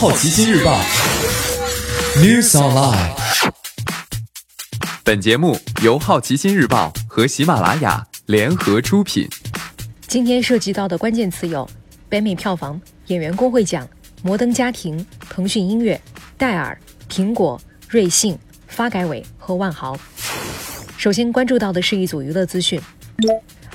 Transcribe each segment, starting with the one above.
好奇心日报 News Online。本节目由好奇心日报和喜马拉雅联合出品。今天涉及到的关键词有：北美票房、演员工会奖、摩登家庭、腾讯音乐、戴尔、苹果、瑞幸、发改委和万豪。首先关注到的是一组娱乐资讯。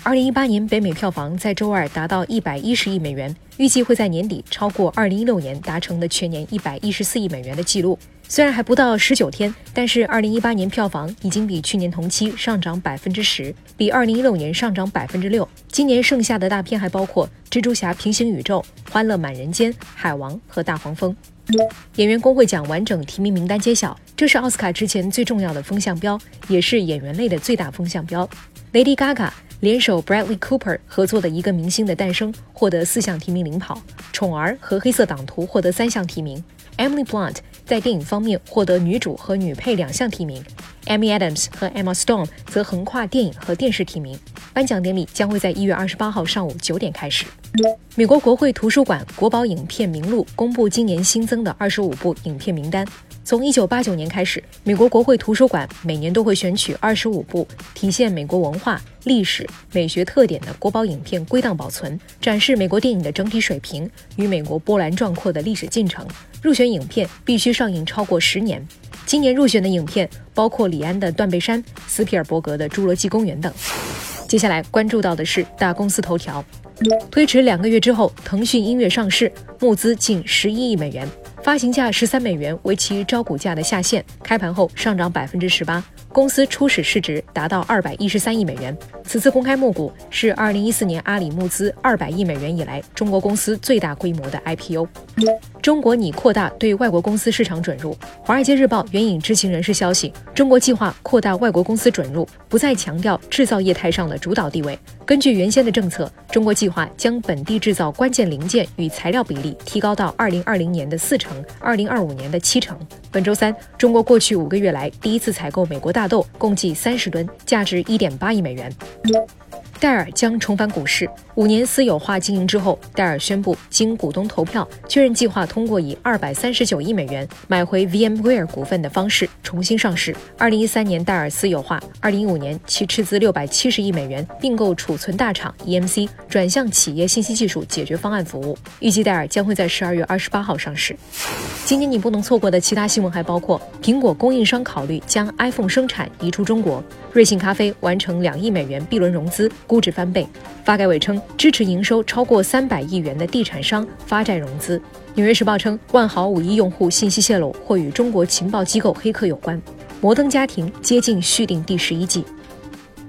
二零一八年北美票房在周二达到一百一十亿美元，预计会在年底超过二零一六年达成的全年一百一十四亿美元的记录。虽然还不到十九天，但是二零一八年票房已经比去年同期上涨百分之十，比二零一六年上涨百分之六。今年剩下的大片还包括《蜘蛛侠：平行宇宙》《欢乐满人间》《海王》和《大黄蜂》。演员工会奖完整提名名单揭晓，这是奥斯卡之前最重要的风向标，也是演员类的最大风向标。Lady Gaga。联手 Bradley Cooper 合作的一个明星的诞生获得四项提名领跑，宠儿和黑色党徒获得三项提名。Emily Blunt 在电影方面获得女主和女配两项提名，Amy Adams 和 Emma Stone 则横跨电影和电视提名。颁奖典礼将会在一月二十八号上午九点开始。美国国会图书馆国宝影片名录公布今年新增的二十五部影片名单。从一九八九年开始，美国国会图书馆每年都会选取二十五部体现美国文化、历史、美学特点的国宝影片归档保存，展示美国电影的整体水平与美国波澜壮阔的历史进程。入选影片必须上映超过十年。今年入选的影片包括李安的《断背山》、斯皮尔伯格的《侏罗纪公园》等。接下来关注到的是大公司头条，推迟两个月之后，腾讯音乐上市，募资近十一亿美元。发行价十三美元为其招股价的下限，开盘后上涨百分之十八。公司初始市值达到二百一十三亿美元。此次公开募股是二零一四年阿里募资二百亿美元以来中国公司最大规模的 IPO。中国拟扩大对外国公司市场准入。华尔街日报援引知情人士消息，中国计划扩大外国公司准入，不再强调制造业态上的主导地位。根据原先的政策，中国计划将本地制造关键零件与材料比例提高到二零二零年的四成，二零二五年的七成。本周三，中国过去五个月来第一次采购美国大豆，共计三十吨，价值一点八亿美元。戴尔将重返股市，五年私有化经营之后，戴尔宣布经股东投票确认，计划通过以二百三十九亿美元买回 VMware 股份的方式重新上市。二零一三年戴尔私有化，二零一五年其斥资六百七十亿美元并购储存大厂 EMC，转向企业信息技术解决方案服务。预计戴尔将会在十二月二十八号上市。今年你不能错过的其他新闻还包括：苹果供应商考虑将 iPhone 生产移出中国；瑞幸咖啡完成两亿美元 B 轮融资。估值翻倍，发改委称支持营收超过三百亿元的地产商发债融资。纽约时报称万豪五亿用户信息泄露或与中国情报机构黑客有关。摩登家庭接近续订第十一季。